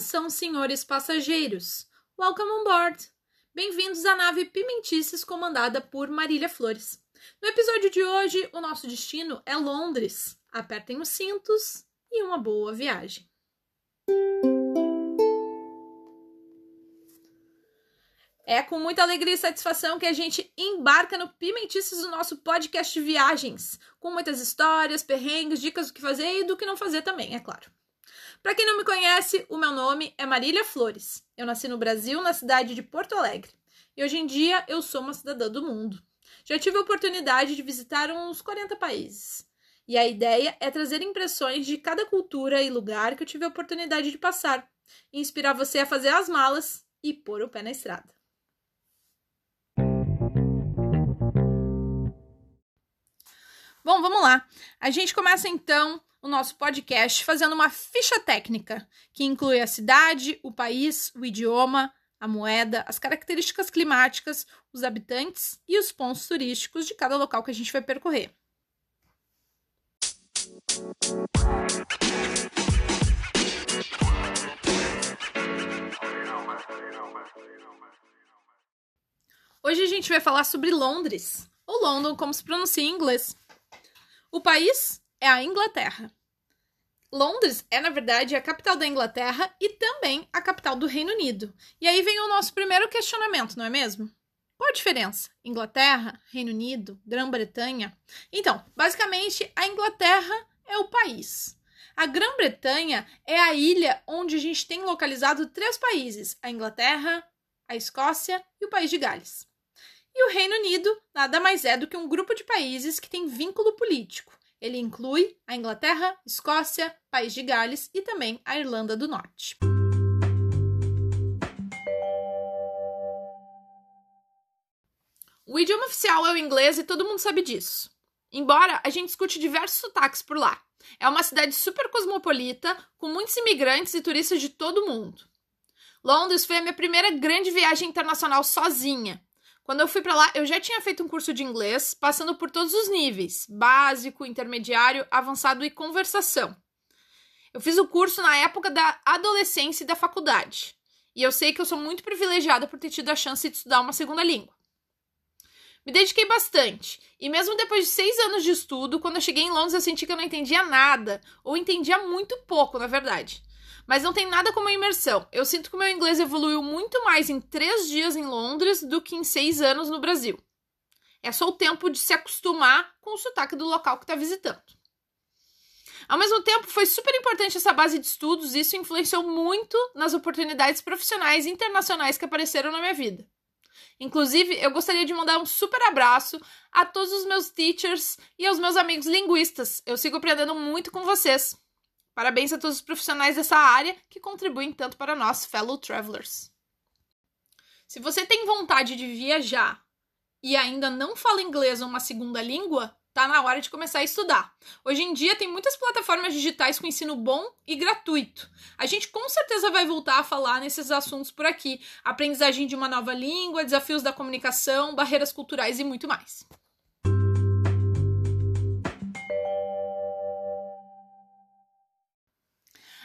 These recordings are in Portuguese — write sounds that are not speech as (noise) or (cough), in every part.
Atenção, senhores passageiros! Welcome on board! Bem-vindos à nave Pimentices comandada por Marília Flores. No episódio de hoje, o nosso destino é Londres. Apertem os cintos e uma boa viagem. É com muita alegria e satisfação que a gente embarca no Pimentices do nosso podcast viagens, com muitas histórias, perrengues, dicas do que fazer e do que não fazer também, é claro. Para quem não me conhece, o meu nome é Marília Flores. Eu nasci no Brasil, na cidade de Porto Alegre, e hoje em dia eu sou uma cidadã do mundo. Já tive a oportunidade de visitar uns 40 países. E a ideia é trazer impressões de cada cultura e lugar que eu tive a oportunidade de passar, e inspirar você a fazer as malas e pôr o pé na estrada. Bom, vamos lá. A gente começa então o nosso podcast fazendo uma ficha técnica que inclui a cidade, o país, o idioma, a moeda, as características climáticas, os habitantes e os pontos turísticos de cada local que a gente vai percorrer. Hoje a gente vai falar sobre Londres, ou London, como se pronuncia em inglês. O país é a Inglaterra. Londres é, na verdade, a capital da Inglaterra e também a capital do Reino Unido. E aí vem o nosso primeiro questionamento, não é mesmo? Qual a diferença? Inglaterra, Reino Unido, Grã-Bretanha? Então, basicamente, a Inglaterra é o país. A Grã-Bretanha é a ilha onde a gente tem localizado três países: a Inglaterra, a Escócia e o País de Gales. E o Reino Unido nada mais é do que um grupo de países que tem vínculo político. Ele inclui a Inglaterra, Escócia, País de Gales e também a Irlanda do Norte. O idioma oficial é o inglês e todo mundo sabe disso. Embora a gente escute diversos sotaques por lá. É uma cidade super cosmopolita, com muitos imigrantes e turistas de todo mundo. Londres foi a minha primeira grande viagem internacional sozinha, quando eu fui para lá, eu já tinha feito um curso de inglês, passando por todos os níveis: básico, intermediário, avançado e conversação. Eu fiz o curso na época da adolescência e da faculdade. E eu sei que eu sou muito privilegiada por ter tido a chance de estudar uma segunda língua. Me dediquei bastante, e mesmo depois de seis anos de estudo, quando eu cheguei em Londres, eu senti que eu não entendia nada, ou entendia muito pouco, na verdade. Mas não tem nada como a imersão. Eu sinto que o meu inglês evoluiu muito mais em três dias em Londres do que em seis anos no Brasil. É só o tempo de se acostumar com o sotaque do local que está visitando. Ao mesmo tempo, foi super importante essa base de estudos e isso influenciou muito nas oportunidades profissionais e internacionais que apareceram na minha vida. Inclusive, eu gostaria de mandar um super abraço a todos os meus teachers e aos meus amigos linguistas. Eu sigo aprendendo muito com vocês. Parabéns a todos os profissionais dessa área que contribuem tanto para nós, fellow travelers. Se você tem vontade de viajar e ainda não fala inglês ou uma segunda língua, tá na hora de começar a estudar. Hoje em dia tem muitas plataformas digitais com ensino bom e gratuito. A gente com certeza vai voltar a falar nesses assuntos por aqui: aprendizagem de uma nova língua, desafios da comunicação, barreiras culturais e muito mais.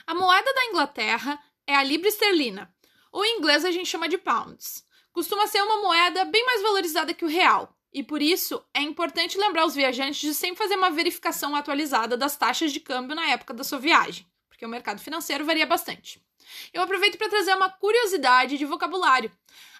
A moeda da Inglaterra é a libra esterlina, ou em inglês a gente chama de pounds. Costuma ser uma moeda bem mais valorizada que o real, e por isso é importante lembrar os viajantes de sempre fazer uma verificação atualizada das taxas de câmbio na época da sua viagem, porque o mercado financeiro varia bastante. Eu aproveito para trazer uma curiosidade de vocabulário.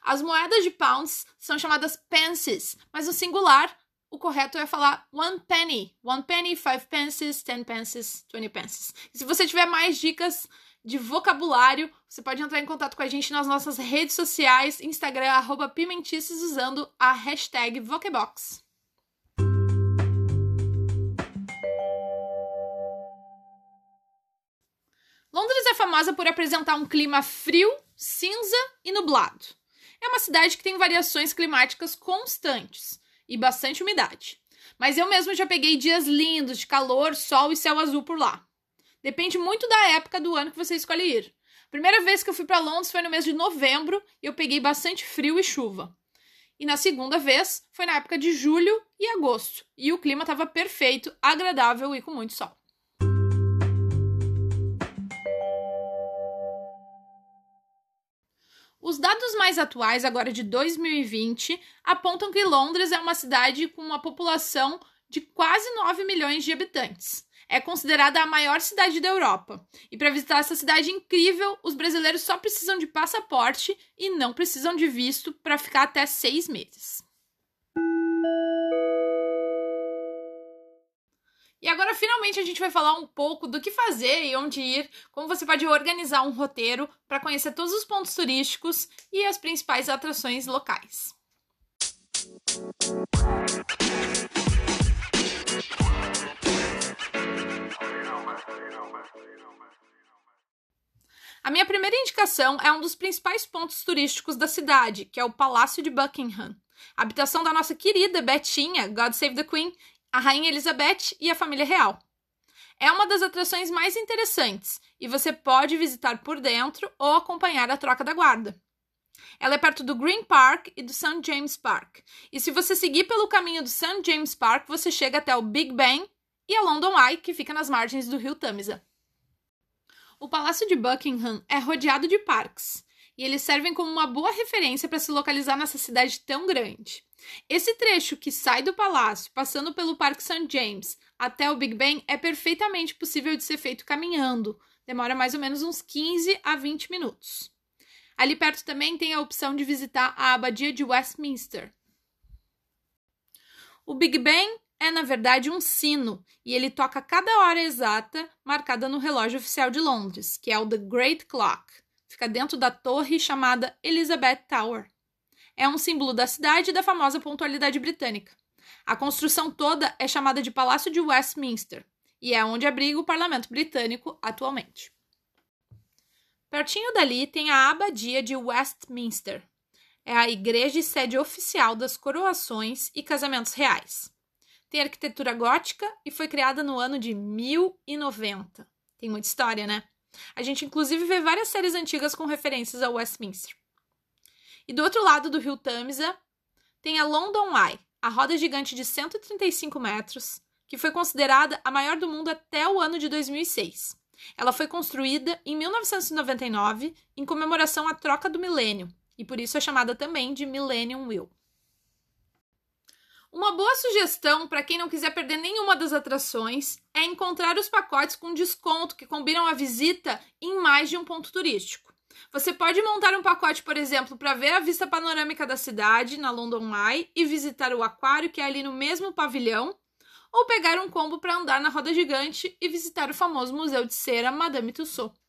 As moedas de pounds são chamadas pences, mas no singular o correto é falar one penny. One penny, five pences, ten pences, twenty pences. E se você tiver mais dicas de vocabulário, você pode entrar em contato com a gente nas nossas redes sociais, Instagram, arroba Pimentices, usando a hashtag Vocebox. Londres é famosa por apresentar um clima frio, cinza e nublado. É uma cidade que tem variações climáticas constantes e bastante umidade. Mas eu mesmo já peguei dias lindos de calor, sol e céu azul por lá. Depende muito da época do ano que você escolhe ir. primeira vez que eu fui para Londres foi no mês de novembro e eu peguei bastante frio e chuva. E na segunda vez foi na época de julho e agosto, e o clima estava perfeito, agradável e com muito sol. Os dados mais atuais, agora de 2020, apontam que Londres é uma cidade com uma população de quase 9 milhões de habitantes. É considerada a maior cidade da Europa. E para visitar essa cidade incrível, os brasileiros só precisam de passaporte e não precisam de visto para ficar até seis meses. E agora, finalmente, a gente vai falar um pouco do que fazer e onde ir, como você pode organizar um roteiro para conhecer todos os pontos turísticos e as principais atrações locais. A minha primeira indicação é um dos principais pontos turísticos da cidade, que é o Palácio de Buckingham, habitação da nossa querida Betinha, God Save the Queen, a Rainha Elizabeth e a família real. É uma das atrações mais interessantes e você pode visitar por dentro ou acompanhar a troca da guarda. Ela é perto do Green Park e do St. James Park. E se você seguir pelo caminho do St. James Park, você chega até o Big Ben e a London Eye, que fica nas margens do rio Tamisa. O Palácio de Buckingham é rodeado de parques, e eles servem como uma boa referência para se localizar nessa cidade tão grande. Esse trecho que sai do palácio, passando pelo Parque St. James até o Big Ben, é perfeitamente possível de ser feito caminhando. Demora mais ou menos uns 15 a 20 minutos. Ali perto também tem a opção de visitar a Abadia de Westminster. O Big Ben é, na verdade, um sino e ele toca cada hora exata marcada no relógio oficial de Londres, que é o The Great Clock. Fica dentro da torre chamada Elizabeth Tower é um símbolo da cidade e da famosa pontualidade britânica. A construção toda é chamada de Palácio de Westminster e é onde abriga o parlamento britânico atualmente. Pertinho dali tem a Abadia de Westminster. É a igreja e sede oficial das coroações e casamentos reais. Tem arquitetura gótica e foi criada no ano de 1090. Tem muita história, né? A gente inclusive vê várias séries antigas com referências ao Westminster. E do outro lado do rio Tamisa tem a London Eye, a roda gigante de 135 metros, que foi considerada a maior do mundo até o ano de 2006. Ela foi construída em 1999 em comemoração à troca do milênio, e por isso é chamada também de Millennium Wheel. Uma boa sugestão para quem não quiser perder nenhuma das atrações é encontrar os pacotes com desconto que combinam a visita em mais de um ponto turístico. Você pode montar um pacote, por exemplo, para ver a vista panorâmica da cidade na London Eye e visitar o aquário que é ali no mesmo pavilhão, ou pegar um combo para andar na roda gigante e visitar o famoso Museu de Cera Madame Tussauds.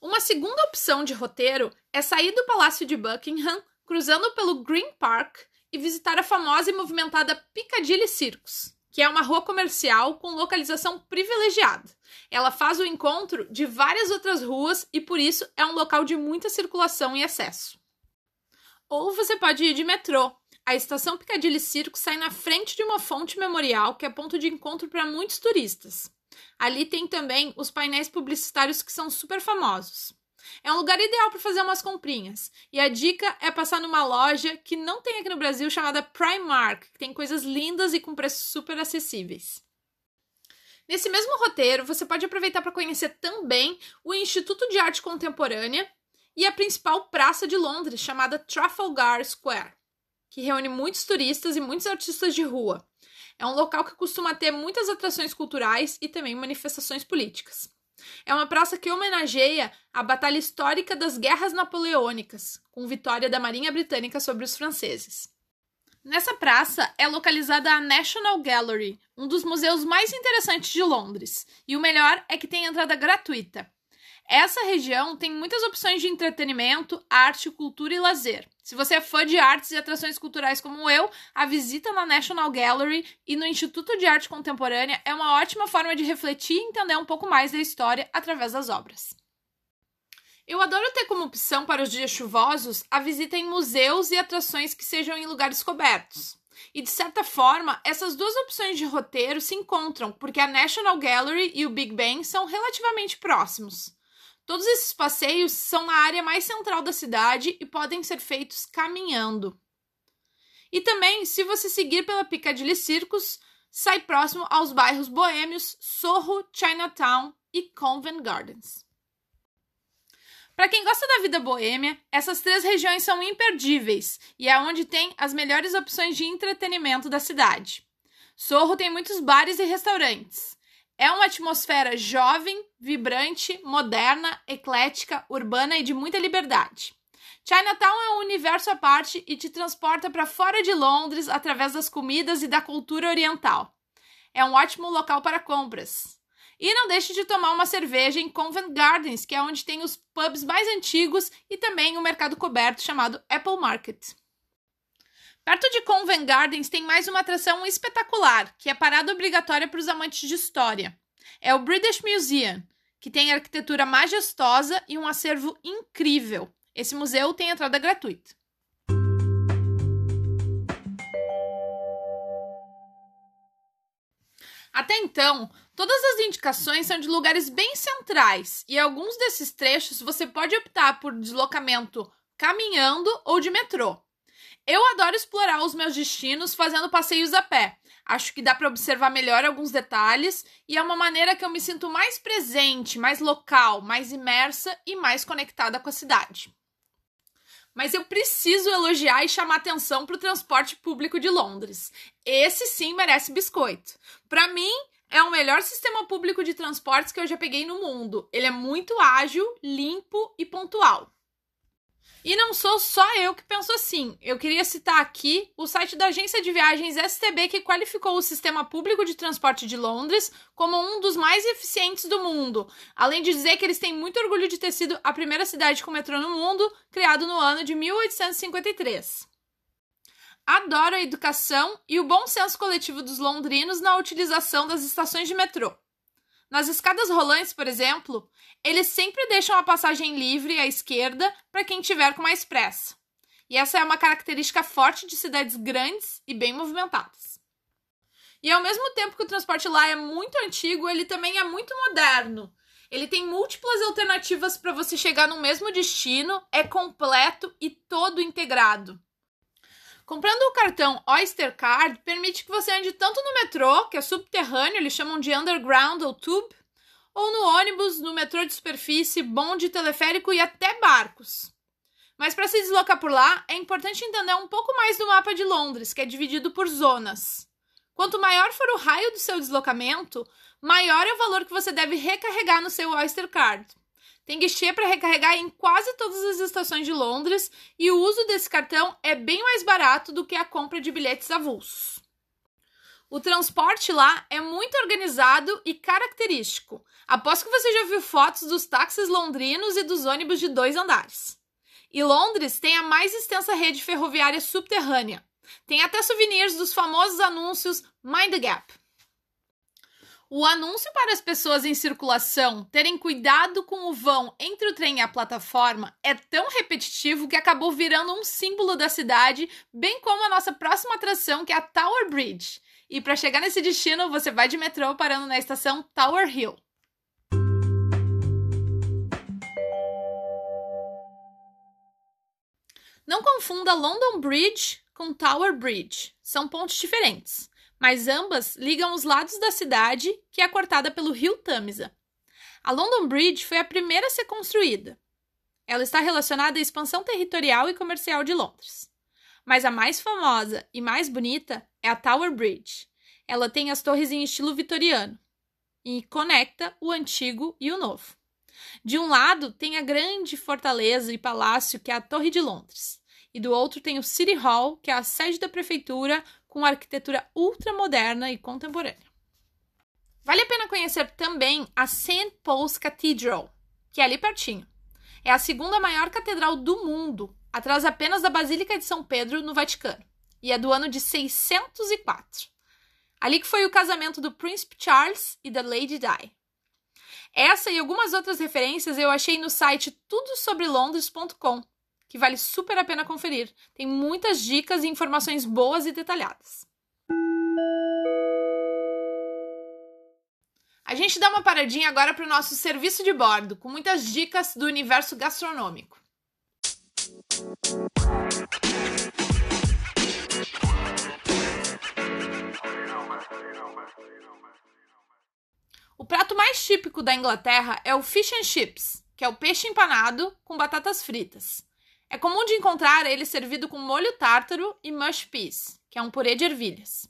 Uma segunda opção de roteiro é sair do Palácio de Buckingham, cruzando pelo Green Park e visitar a famosa e movimentada Piccadilly Circus que é uma rua comercial com localização privilegiada. Ela faz o encontro de várias outras ruas e por isso é um local de muita circulação e acesso. Ou você pode ir de metrô. A estação Piccadilly Circus sai na frente de uma fonte memorial que é ponto de encontro para muitos turistas. Ali tem também os painéis publicitários que são super famosos. É um lugar ideal para fazer umas comprinhas. E a dica é passar numa loja que não tem aqui no Brasil chamada Primark, que tem coisas lindas e com preços super acessíveis. Nesse mesmo roteiro, você pode aproveitar para conhecer também o Instituto de Arte Contemporânea e a principal praça de Londres, chamada Trafalgar Square, que reúne muitos turistas e muitos artistas de rua. É um local que costuma ter muitas atrações culturais e também manifestações políticas. É uma praça que homenageia a batalha histórica das guerras napoleônicas, com vitória da Marinha Britânica sobre os franceses. Nessa praça é localizada a National Gallery, um dos museus mais interessantes de Londres, e o melhor é que tem entrada gratuita. Essa região tem muitas opções de entretenimento, arte, cultura e lazer. Se você é fã de artes e atrações culturais como eu, a visita na National Gallery e no Instituto de Arte Contemporânea é uma ótima forma de refletir e entender um pouco mais da história através das obras. Eu adoro ter como opção para os dias chuvosos a visita em museus e atrações que sejam em lugares cobertos. E de certa forma, essas duas opções de roteiro se encontram, porque a National Gallery e o Big Ben são relativamente próximos. Todos esses passeios são na área mais central da cidade e podem ser feitos caminhando. E também, se você seguir pela Piccadilly Circus, sai próximo aos bairros boêmios Soho, Chinatown e Covent Gardens. Para quem gosta da vida boêmia, essas três regiões são imperdíveis e é onde tem as melhores opções de entretenimento da cidade. Sorro tem muitos bares e restaurantes. É uma atmosfera jovem, vibrante, moderna, eclética, urbana e de muita liberdade. Chinatown é um universo à parte e te transporta para fora de Londres através das comidas e da cultura oriental. É um ótimo local para compras. E não deixe de tomar uma cerveja em Covent Gardens, que é onde tem os pubs mais antigos e também um mercado coberto chamado Apple Market. Perto de Covent Gardens tem mais uma atração espetacular, que é parada obrigatória para os amantes de história. É o British Museum, que tem arquitetura majestosa e um acervo incrível. Esse museu tem entrada gratuita. Até então, todas as indicações são de lugares bem centrais, e alguns desses trechos você pode optar por deslocamento caminhando ou de metrô. Eu adoro explorar os meus destinos fazendo passeios a pé. Acho que dá para observar melhor alguns detalhes e é uma maneira que eu me sinto mais presente, mais local, mais imersa e mais conectada com a cidade. Mas eu preciso elogiar e chamar atenção para o transporte público de Londres. Esse sim merece biscoito. Para mim, é o melhor sistema público de transportes que eu já peguei no mundo. Ele é muito ágil, limpo e pontual. E não sou só eu que penso assim. Eu queria citar aqui o site da agência de viagens STB que qualificou o sistema público de transporte de Londres como um dos mais eficientes do mundo, além de dizer que eles têm muito orgulho de ter sido a primeira cidade com metrô no mundo, criado no ano de 1853. Adoro a educação e o bom senso coletivo dos londrinos na utilização das estações de metrô. Nas escadas rolantes, por exemplo, eles sempre deixam a passagem livre à esquerda para quem tiver com mais pressa. E essa é uma característica forte de cidades grandes e bem movimentadas. E ao mesmo tempo que o transporte lá é muito antigo, ele também é muito moderno. Ele tem múltiplas alternativas para você chegar no mesmo destino, é completo e todo integrado. Comprando o cartão Oyster Card permite que você ande tanto no metrô, que é subterrâneo, eles chamam de underground ou tube, ou no ônibus, no metrô de superfície, bonde, teleférico e até barcos. Mas para se deslocar por lá, é importante entender um pouco mais do mapa de Londres, que é dividido por zonas. Quanto maior for o raio do seu deslocamento, maior é o valor que você deve recarregar no seu Oyster Card. Tem guichê para recarregar em quase todas as estações de Londres e o uso desse cartão é bem mais barato do que a compra de bilhetes avulsos. O transporte lá é muito organizado e característico. Aposto que você já viu fotos dos táxis londrinos e dos ônibus de dois andares. E Londres tem a mais extensa rede ferroviária subterrânea. Tem até souvenirs dos famosos anúncios Mind the Gap. O anúncio para as pessoas em circulação terem cuidado com o vão entre o trem e a plataforma é tão repetitivo que acabou virando um símbolo da cidade, bem como a nossa próxima atração, que é a Tower Bridge. E para chegar nesse destino, você vai de metrô parando na estação Tower Hill. Não confunda London Bridge com Tower Bridge. São pontos diferentes mas ambas ligam os lados da cidade, que é cortada pelo rio Tamisa. A London Bridge foi a primeira a ser construída. Ela está relacionada à expansão territorial e comercial de Londres. Mas a mais famosa e mais bonita é a Tower Bridge. Ela tem as torres em estilo vitoriano e conecta o antigo e o novo. De um lado tem a grande fortaleza e palácio que é a Torre de Londres, e do outro tem o City Hall, que é a sede da prefeitura com arquitetura ultramoderna e contemporânea. Vale a pena conhecer também a St. Paul's Cathedral, que é ali pertinho. É a segunda maior catedral do mundo, atrás apenas da Basílica de São Pedro, no Vaticano, e é do ano de 604. Ali que foi o casamento do Príncipe Charles e da Lady Di. Essa e algumas outras referências eu achei no site tudosobrelondres.com, que vale super a pena conferir. Tem muitas dicas e informações boas e detalhadas. A gente dá uma paradinha agora para o nosso serviço de bordo, com muitas dicas do universo gastronômico. O prato mais típico da Inglaterra é o fish and chips, que é o peixe empanado com batatas fritas. É comum de encontrar ele servido com molho tártaro e mush peas, que é um purê de ervilhas.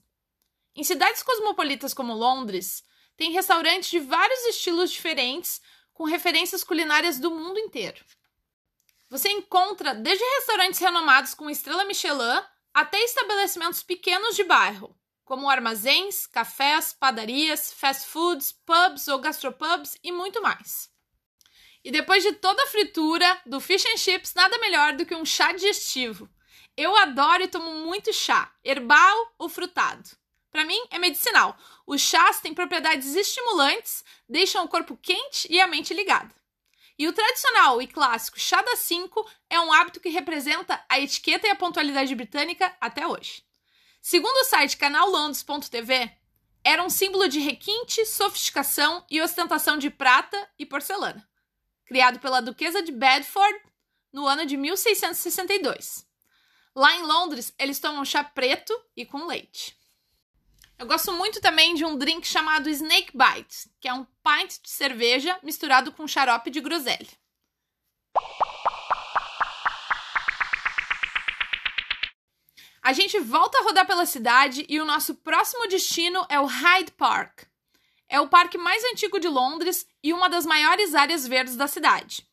Em cidades cosmopolitas como Londres, tem restaurantes de vários estilos diferentes com referências culinárias do mundo inteiro. Você encontra desde restaurantes renomados com estrela Michelin até estabelecimentos pequenos de bairro, como armazéns, cafés, padarias, fast foods, pubs ou gastropubs e muito mais. E depois de toda a fritura do fish and chips, nada melhor do que um chá digestivo. Eu adoro e tomo muito chá, herbal ou frutado. Para mim é medicinal. Os chás têm propriedades estimulantes, deixam o corpo quente e a mente ligada. E o tradicional e clássico chá das 5 é um hábito que representa a etiqueta e a pontualidade britânica até hoje. Segundo o site canallondos.tv, era um símbolo de requinte, sofisticação e ostentação de prata e porcelana, criado pela duquesa de Bedford no ano de 1662. Lá em Londres, eles tomam chá preto e com leite. Eu gosto muito também de um drink chamado Snake Bite, que é um pint de cerveja misturado com xarope de groselha. A gente volta a rodar pela cidade e o nosso próximo destino é o Hyde Park. É o parque mais antigo de Londres e uma das maiores áreas verdes da cidade.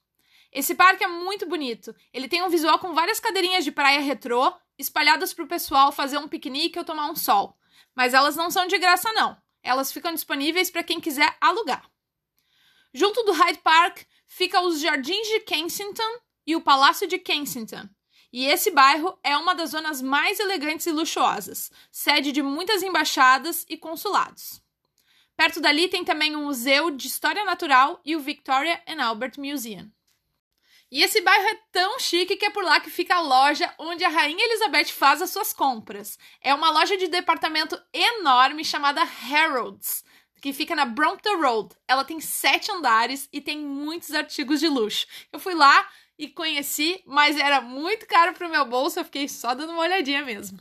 Esse parque é muito bonito. Ele tem um visual com várias cadeirinhas de praia retrô espalhadas para o pessoal fazer um piquenique ou tomar um sol. Mas elas não são de graça, não. Elas ficam disponíveis para quem quiser alugar. Junto do Hyde Park fica os Jardins de Kensington e o Palácio de Kensington. E esse bairro é uma das zonas mais elegantes e luxuosas, sede de muitas embaixadas e consulados. Perto dali tem também o Museu de História Natural e o Victoria and Albert Museum. E esse bairro é tão chique que é por lá que fica a loja onde a Rainha Elizabeth faz as suas compras. É uma loja de departamento enorme chamada Harrods, que fica na Brompton Road. Ela tem sete andares e tem muitos artigos de luxo. Eu fui lá e conheci, mas era muito caro para o meu bolso, eu fiquei só dando uma olhadinha mesmo.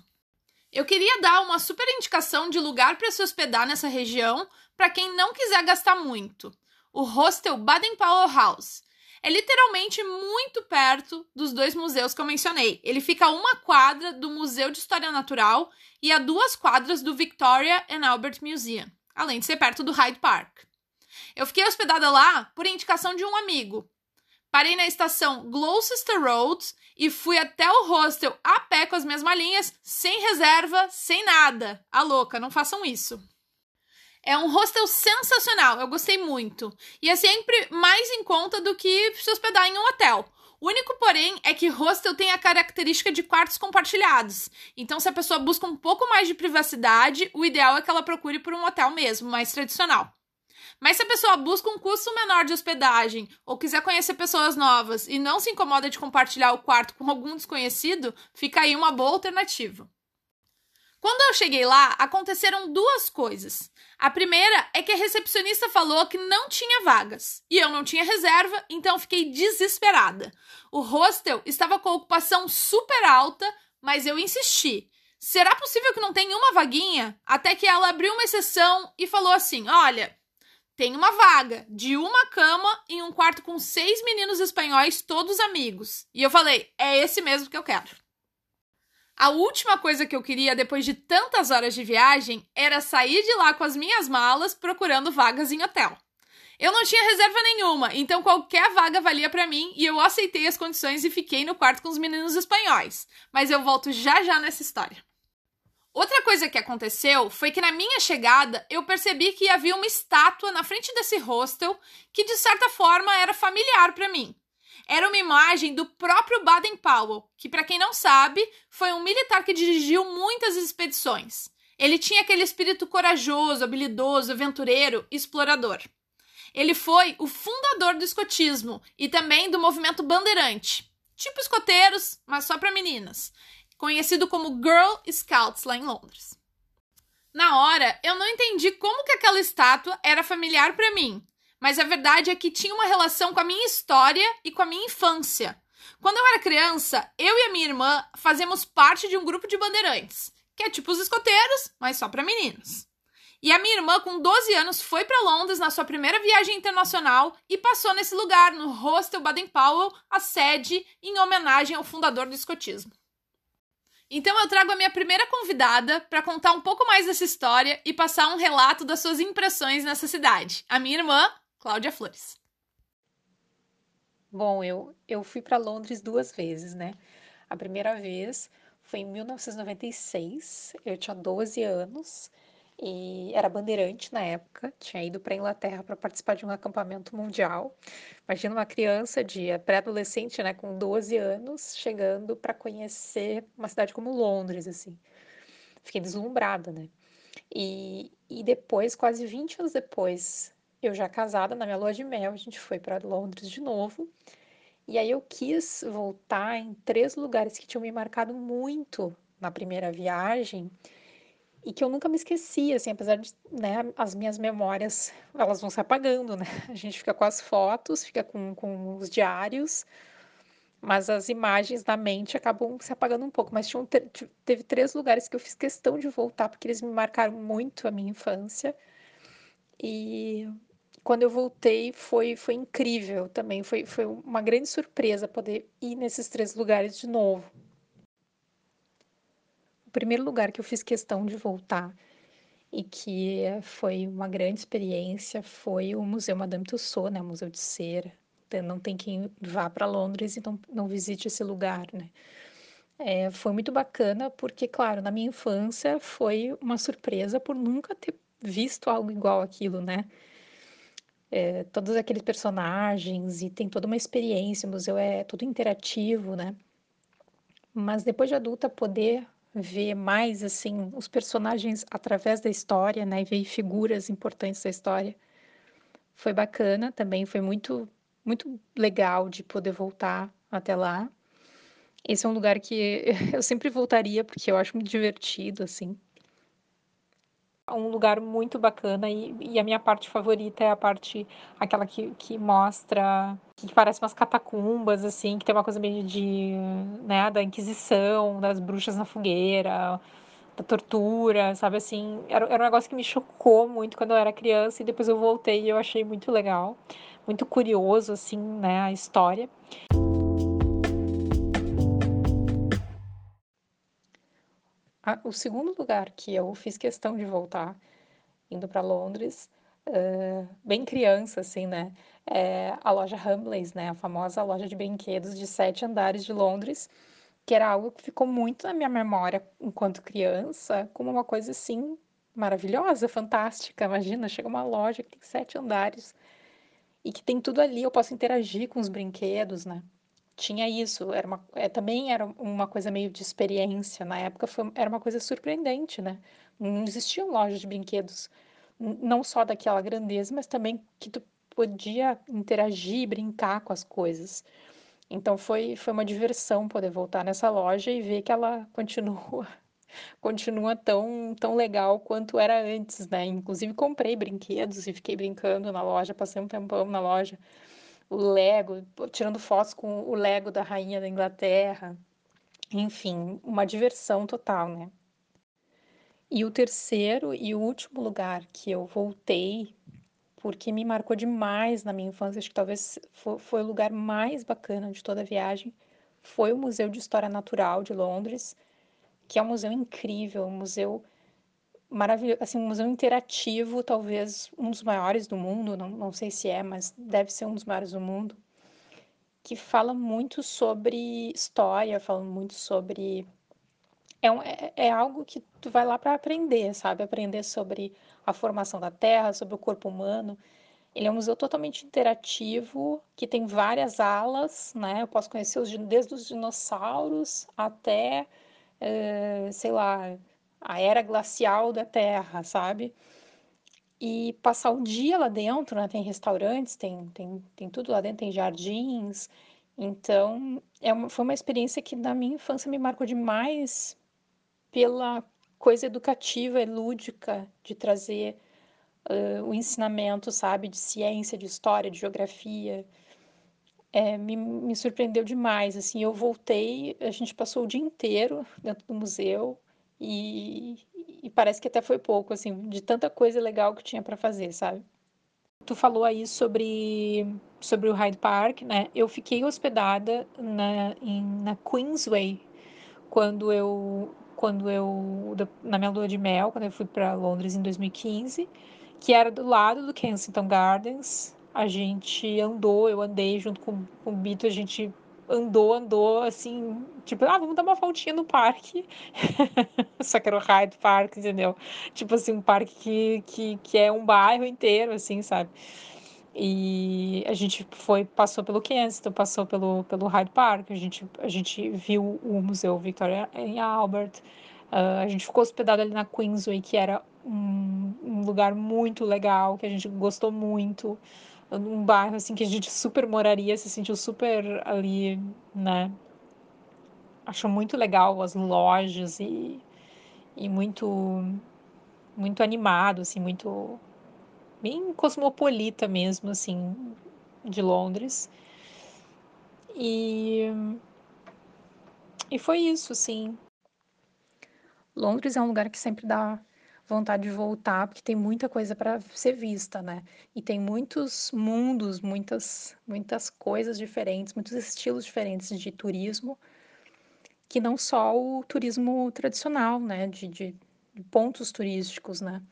Eu queria dar uma super indicação de lugar para se hospedar nessa região para quem não quiser gastar muito. O Hostel Baden Powell House é literalmente muito perto dos dois museus que eu mencionei. Ele fica a uma quadra do Museu de História Natural e a duas quadras do Victoria and Albert Museum, além de ser perto do Hyde Park. Eu fiquei hospedada lá por indicação de um amigo. Parei na estação Gloucester Road e fui até o hostel a pé com as mesmas linhas, sem reserva, sem nada. A louca, não façam isso. É um hostel sensacional, eu gostei muito. E é sempre mais em conta do que se hospedar em um hotel. O único, porém, é que hostel tem a característica de quartos compartilhados. Então, se a pessoa busca um pouco mais de privacidade, o ideal é que ela procure por um hotel mesmo, mais tradicional. Mas se a pessoa busca um custo menor de hospedagem ou quiser conhecer pessoas novas e não se incomoda de compartilhar o quarto com algum desconhecido, fica aí uma boa alternativa. Quando eu cheguei lá, aconteceram duas coisas. A primeira é que a recepcionista falou que não tinha vagas e eu não tinha reserva, então fiquei desesperada. O hostel estava com ocupação super alta, mas eu insisti. Será possível que não tenha uma vaguinha? Até que ela abriu uma exceção e falou assim: Olha, tem uma vaga de uma cama em um quarto com seis meninos espanhóis, todos amigos. E eu falei: É esse mesmo que eu quero. A última coisa que eu queria depois de tantas horas de viagem era sair de lá com as minhas malas procurando vagas em hotel. Eu não tinha reserva nenhuma, então qualquer vaga valia para mim e eu aceitei as condições e fiquei no quarto com os meninos espanhóis. Mas eu volto já já nessa história. Outra coisa que aconteceu foi que na minha chegada eu percebi que havia uma estátua na frente desse hostel que de certa forma era familiar para mim era uma imagem do próprio Baden-Powell, que, para quem não sabe, foi um militar que dirigiu muitas expedições. Ele tinha aquele espírito corajoso, habilidoso, aventureiro, explorador. Ele foi o fundador do escotismo e também do movimento bandeirante, tipo escoteiros, mas só para meninas, conhecido como Girl Scouts lá em Londres. Na hora, eu não entendi como que aquela estátua era familiar para mim, mas a verdade é que tinha uma relação com a minha história e com a minha infância. Quando eu era criança, eu e a minha irmã fazemos parte de um grupo de bandeirantes, que é tipo os escoteiros, mas só para meninos. E a minha irmã, com 12 anos, foi para Londres na sua primeira viagem internacional e passou nesse lugar, no Hostel Baden-Powell, a sede em homenagem ao fundador do escotismo. Então eu trago a minha primeira convidada para contar um pouco mais dessa história e passar um relato das suas impressões nessa cidade. A minha irmã, Cláudia Flores. Bom, eu, eu fui para Londres duas vezes, né? A primeira vez foi em 1996, eu tinha 12 anos e era bandeirante na época, tinha ido para a Inglaterra para participar de um acampamento mundial. Imagina uma criança de pré-adolescente, né, com 12 anos, chegando para conhecer uma cidade como Londres, assim. Fiquei deslumbrada, né? E, e depois, quase 20 anos depois, eu já casada, na minha lua de mel, a gente foi para Londres de novo. E aí eu quis voltar em três lugares que tinham me marcado muito na primeira viagem e que eu nunca me esqueci, assim, apesar de, né, as minhas memórias, elas vão se apagando, né? (laughs) A gente fica com as fotos, fica com, com os diários, mas as imagens da mente acabam se apagando um pouco. Mas tinham, teve três lugares que eu fiz questão de voltar, porque eles me marcaram muito a minha infância. E quando eu voltei foi, foi incrível também, foi, foi uma grande surpresa poder ir nesses três lugares de novo primeiro lugar que eu fiz questão de voltar e que foi uma grande experiência foi o Museu Madame Tussauds, né, o Museu de Cera. Então, não tem quem vá para Londres e não, não visite esse lugar, né. É, foi muito bacana porque, claro, na minha infância foi uma surpresa por nunca ter visto algo igual aquilo, né. É, todos aqueles personagens e tem toda uma experiência, o museu é todo interativo, né. Mas depois de adulta poder ver mais assim os personagens através da história, né, e ver figuras importantes da história. Foi bacana também, foi muito muito legal de poder voltar até lá. Esse é um lugar que (laughs) eu sempre voltaria porque eu acho muito divertido assim um lugar muito bacana e, e, a minha parte favorita é a parte aquela que, que mostra que parece umas catacumbas assim que tem uma coisa meio de né da inquisição das bruxas na fogueira da tortura sabe assim. Era, era um negócio que me chocou muito quando eu era criança e depois eu voltei e eu achei muito legal muito curioso assim né a história o segundo lugar que eu fiz questão de voltar, indo para Londres, uh, bem criança, assim, né? É a loja Hamleys, né? A famosa loja de brinquedos de sete andares de Londres, que era algo que ficou muito na minha memória enquanto criança, como uma coisa assim maravilhosa, fantástica. Imagina, chega uma loja que tem sete andares e que tem tudo ali, eu posso interagir com os brinquedos, né? Tinha isso, era uma, é, também era uma coisa meio de experiência. Na época foi, era uma coisa surpreendente, né? Não existiam lojas de brinquedos, não só daquela grandeza, mas também que tu podia interagir, brincar com as coisas. Então foi, foi uma diversão poder voltar nessa loja e ver que ela (laughs) continua continua tão, tão legal quanto era antes, né? Inclusive comprei brinquedos e fiquei brincando na loja, passei um tempão na loja o Lego, tirando fotos com o Lego da rainha da Inglaterra. Enfim, uma diversão total, né? E o terceiro e último lugar que eu voltei, porque me marcou demais na minha infância, acho que talvez foi, o lugar mais bacana de toda a viagem, foi o Museu de História Natural de Londres, que é um museu incrível, um museu maravilhoso, assim, um museu interativo, talvez um dos maiores do mundo, não, não sei se é, mas deve ser um dos maiores do mundo, que fala muito sobre história, fala muito sobre é, um, é, é algo que tu vai lá para aprender, sabe? Aprender sobre a formação da Terra, sobre o corpo humano. Ele é um museu totalmente interativo, que tem várias alas, né? Eu posso conhecer os, desde os dinossauros até, uh, sei lá, a era glacial da Terra, sabe? E passar o dia lá dentro, né? Tem restaurantes, tem, tem, tem tudo lá dentro, tem jardins. Então, é uma, foi uma experiência que na minha infância me marcou demais pela coisa educativa e lúdica de trazer uh, o ensinamento, sabe, de ciência, de história, de geografia. É, me, me surpreendeu demais, assim, eu voltei, a gente passou o dia inteiro dentro do museu, e, e parece que até foi pouco, assim, de tanta coisa legal que tinha para fazer, sabe? Tu falou aí sobre, sobre o Hyde Park, né? Eu fiquei hospedada na, em, na Queensway quando eu, quando eu, na minha lua de mel, quando eu fui para Londres em 2015, que era do lado do Kensington Gardens. A gente andou, eu andei junto com, com o Bito, a gente andou, andou, assim, tipo, ah, vamos dar uma voltinha no parque. (laughs) Só que era o Hyde Park, entendeu? Tipo assim, um parque que, que, que é um bairro inteiro, assim, sabe? E a gente foi, passou pelo Kensington, passou pelo, pelo Hyde Park, a gente, a gente viu o Museu Victoria em Albert, uh, a gente ficou hospedado ali na Queensway, que era um, um lugar muito legal, que a gente gostou muito um bairro assim que a gente super moraria, se sentiu super ali, né? Acho muito legal as lojas e, e muito muito animado, assim, muito bem cosmopolita mesmo, assim, de Londres. E e foi isso, assim. Londres é um lugar que sempre dá vontade de voltar, porque tem muita coisa para ser vista, né? E tem muitos mundos, muitas, muitas coisas diferentes, muitos estilos diferentes de turismo, que não só o turismo tradicional, né? De, de pontos turísticos, né?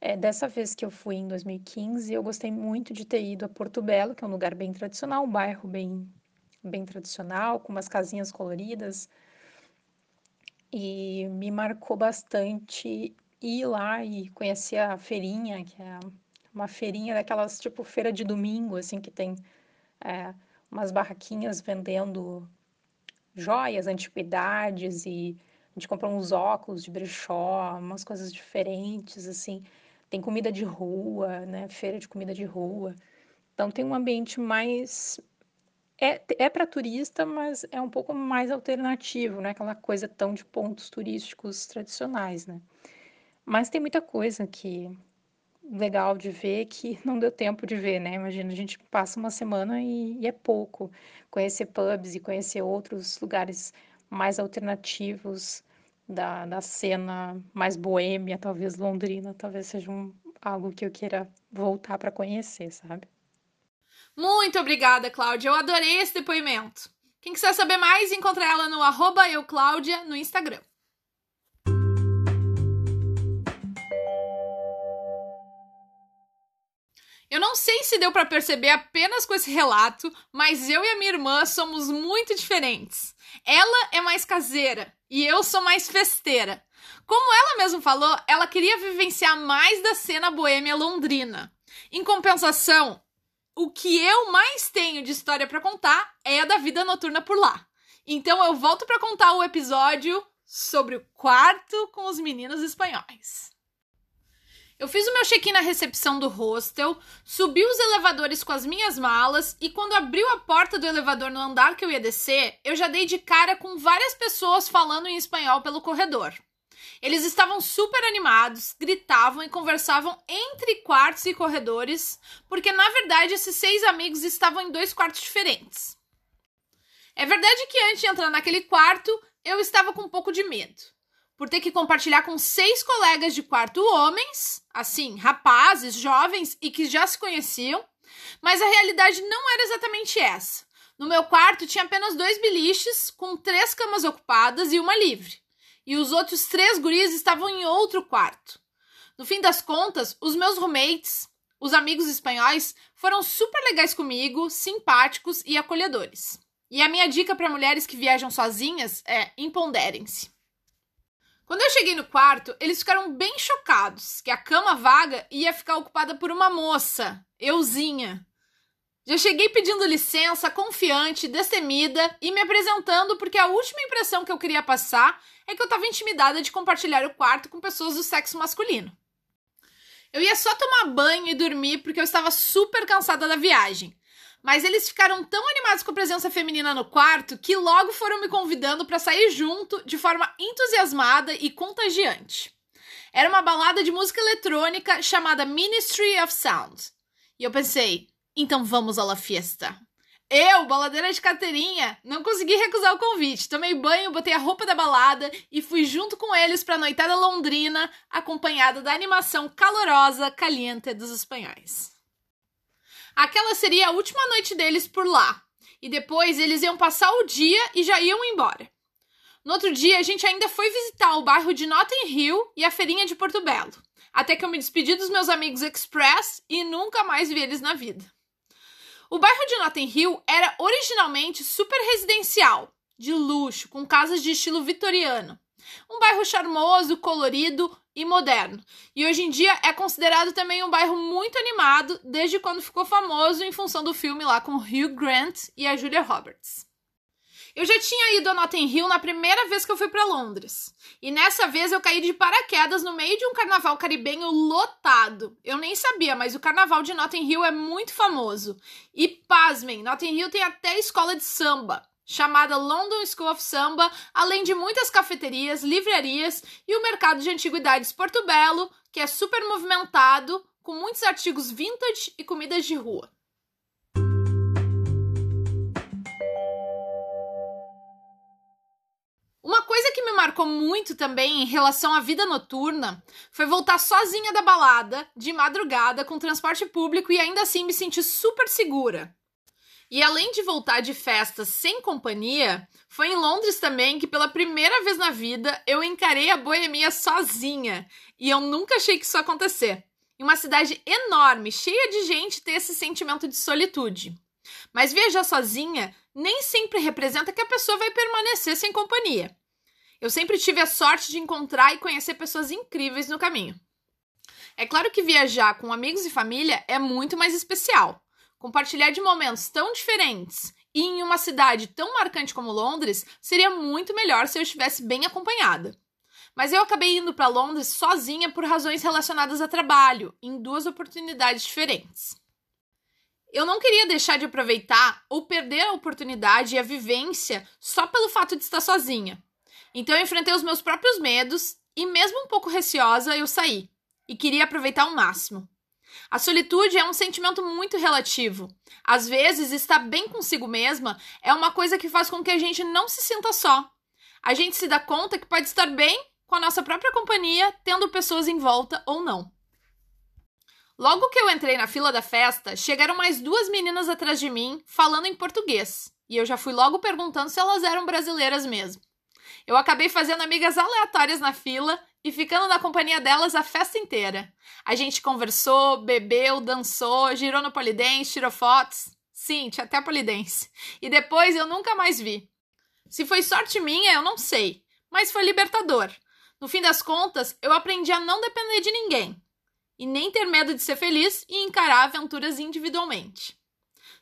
É, dessa vez que eu fui em 2015, eu gostei muito de ter ido a Porto Belo, que é um lugar bem tradicional, um bairro bem, bem tradicional, com umas casinhas coloridas. E me marcou bastante ir lá e conhecer a feirinha, que é uma feirinha daquelas tipo feira de domingo, assim, que tem é, umas barraquinhas vendendo joias, antiguidades e a gente comprou uns óculos de brechó, umas coisas diferentes, assim. Tem comida de rua, né? Feira de comida de rua. Então tem um ambiente mais é, é para turista, mas é um pouco mais alternativo, não é aquela coisa tão de pontos turísticos tradicionais, né? Mas tem muita coisa que legal de ver que (laughs) não deu tempo de ver, né? Imagina, a gente passa uma semana e, e é pouco. Conhecer pubs e conhecer outros lugares mais alternativos da, da cena mais boêmia, talvez londrina, talvez seja um, algo que eu queira voltar para conhecer, sabe? Muito obrigada, Cláudia. Eu adorei esse depoimento. Quem quiser saber mais, encontra ela no arroba eucláudia no Instagram. Eu não sei se deu para perceber apenas com esse relato, mas eu e a minha irmã somos muito diferentes. Ela é mais caseira e eu sou mais festeira. Como ela mesma falou, ela queria vivenciar mais da cena boêmia londrina. Em compensação, o que eu mais tenho de história para contar é a da vida noturna por lá. Então eu volto para contar o episódio sobre o quarto com os meninos espanhóis. Eu fiz o meu check-in na recepção do hostel, subi os elevadores com as minhas malas e quando abriu a porta do elevador no andar que eu ia descer, eu já dei de cara com várias pessoas falando em espanhol pelo corredor. Eles estavam super animados, gritavam e conversavam entre quartos e corredores, porque na verdade esses seis amigos estavam em dois quartos diferentes. É verdade que antes de entrar naquele quarto, eu estava com um pouco de medo por ter que compartilhar com seis colegas de quarto homens, assim, rapazes, jovens e que já se conheciam, mas a realidade não era exatamente essa. No meu quarto tinha apenas dois biliches, com três camas ocupadas e uma livre. E os outros três guris estavam em outro quarto. No fim das contas, os meus roommates, os amigos espanhóis, foram super legais comigo, simpáticos e acolhedores. E a minha dica para mulheres que viajam sozinhas é: empoderem-se. Quando eu cheguei no quarto, eles ficaram bem chocados que a cama vaga ia ficar ocupada por uma moça, euzinha. Já cheguei pedindo licença, confiante, destemida e me apresentando porque a última impressão que eu queria passar é que eu estava intimidada de compartilhar o quarto com pessoas do sexo masculino. Eu ia só tomar banho e dormir porque eu estava super cansada da viagem. Mas eles ficaram tão animados com a presença feminina no quarto que logo foram me convidando para sair junto de forma entusiasmada e contagiante. Era uma balada de música eletrônica chamada Ministry of Sound. E eu pensei, então vamos à la fiesta. Eu, baladeira de carteirinha, não consegui recusar o convite. Tomei banho, botei a roupa da balada e fui junto com eles para a noitada londrina, acompanhada da animação calorosa Caliente dos espanhóis. Aquela seria a última noite deles por lá, e depois eles iam passar o dia e já iam embora. No outro dia, a gente ainda foi visitar o bairro de Notting Hill e a feirinha de Porto Belo, até que eu me despedi dos meus amigos Express e nunca mais vi eles na vida. O bairro de Notting Hill era originalmente super residencial, de luxo, com casas de estilo vitoriano. Um bairro charmoso, colorido e moderno. E hoje em dia é considerado também um bairro muito animado, desde quando ficou famoso em função do filme lá com Hugh Grant e a Julia Roberts. Eu já tinha ido a Notting Hill na primeira vez que eu fui para Londres. E nessa vez eu caí de paraquedas no meio de um carnaval caribenho lotado. Eu nem sabia, mas o carnaval de Notting Hill é muito famoso. E pasmem, Notting Hill tem até escola de samba, chamada London School of Samba, além de muitas cafeterias, livrarias e o mercado de antiguidades Porto Belo, que é super movimentado, com muitos artigos vintage e comidas de rua. Uma coisa que me marcou muito também em relação à vida noturna foi voltar sozinha da balada, de madrugada, com transporte público e ainda assim me sentir super segura. E além de voltar de festa sem companhia, foi em Londres também que pela primeira vez na vida eu encarei a boemia sozinha. E eu nunca achei que isso ia acontecer. Em uma cidade enorme, cheia de gente, ter esse sentimento de solitude. Mas viajar sozinha nem sempre representa que a pessoa vai permanecer sem companhia. Eu sempre tive a sorte de encontrar e conhecer pessoas incríveis no caminho. É claro que viajar com amigos e família é muito mais especial. Compartilhar de momentos tão diferentes e em uma cidade tão marcante como Londres seria muito melhor se eu estivesse bem acompanhada. Mas eu acabei indo para Londres sozinha por razões relacionadas a trabalho, em duas oportunidades diferentes. Eu não queria deixar de aproveitar ou perder a oportunidade e a vivência só pelo fato de estar sozinha. Então eu enfrentei os meus próprios medos e, mesmo um pouco receosa, eu saí e queria aproveitar ao máximo. A solitude é um sentimento muito relativo. Às vezes, estar bem consigo mesma é uma coisa que faz com que a gente não se sinta só. A gente se dá conta que pode estar bem com a nossa própria companhia, tendo pessoas em volta ou não. Logo que eu entrei na fila da festa, chegaram mais duas meninas atrás de mim, falando em português, e eu já fui logo perguntando se elas eram brasileiras mesmo. Eu acabei fazendo amigas aleatórias na fila e ficando na companhia delas a festa inteira. A gente conversou, bebeu, dançou, girou no polidense, tirou fotos. Sim, tinha até polidense. E depois eu nunca mais vi. Se foi sorte minha, eu não sei, mas foi libertador. No fim das contas, eu aprendi a não depender de ninguém e nem ter medo de ser feliz e encarar aventuras individualmente.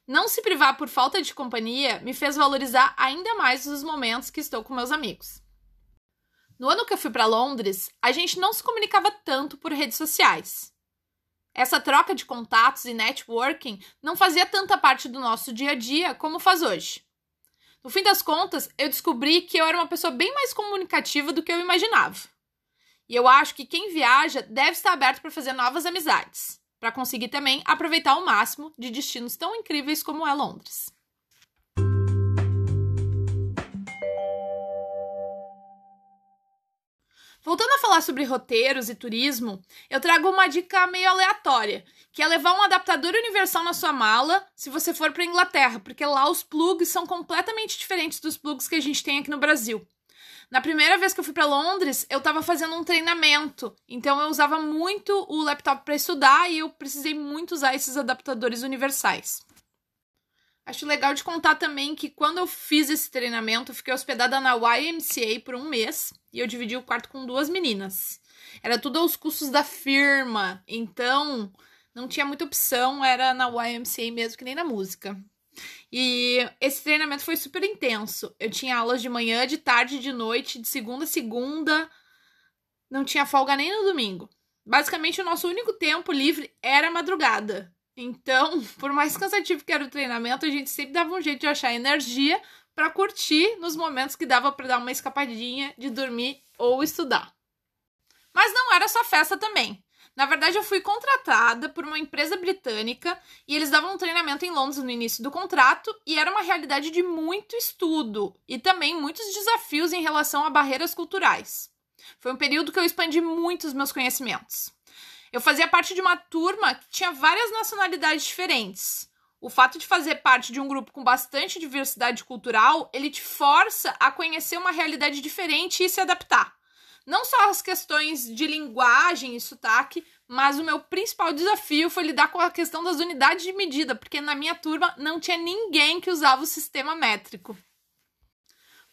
Não se privar por falta de companhia me fez valorizar ainda mais os momentos que estou com meus amigos. No ano que eu fui para Londres, a gente não se comunicava tanto por redes sociais. Essa troca de contatos e networking não fazia tanta parte do nosso dia a dia como faz hoje. No fim das contas, eu descobri que eu era uma pessoa bem mais comunicativa do que eu imaginava. E eu acho que quem viaja deve estar aberto para fazer novas amizades, para conseguir também aproveitar ao máximo de destinos tão incríveis como é Londres. Voltando a falar sobre roteiros e turismo, eu trago uma dica meio aleatória, que é levar um adaptador universal na sua mala se você for para Inglaterra, porque lá os plugs são completamente diferentes dos plugs que a gente tem aqui no Brasil. Na primeira vez que eu fui para Londres, eu estava fazendo um treinamento, então eu usava muito o laptop para estudar e eu precisei muito usar esses adaptadores universais. Acho legal de contar também que quando eu fiz esse treinamento, eu fiquei hospedada na YMCA por um mês e eu dividi o quarto com duas meninas. Era tudo aos custos da firma, então não tinha muita opção, era na YMCA mesmo que nem na música. E esse treinamento foi super intenso. Eu tinha aulas de manhã, de tarde, de noite, de segunda a segunda. Não tinha folga nem no domingo. Basicamente, o nosso único tempo livre era madrugada. Então, (laughs) por mais cansativo que era o treinamento, a gente sempre dava um jeito de achar energia para curtir nos momentos que dava para dar uma escapadinha de dormir ou estudar. Mas não era só festa também. Na verdade, eu fui contratada por uma empresa britânica e eles davam um treinamento em Londres no início do contrato e era uma realidade de muito estudo e também muitos desafios em relação a barreiras culturais. Foi um período que eu expandi muito os meus conhecimentos. Eu fazia parte de uma turma que tinha várias nacionalidades diferentes. O fato de fazer parte de um grupo com bastante diversidade cultural, ele te força a conhecer uma realidade diferente e se adaptar. Não só as questões de linguagem e sotaque, mas o meu principal desafio foi lidar com a questão das unidades de medida, porque na minha turma não tinha ninguém que usava o sistema métrico.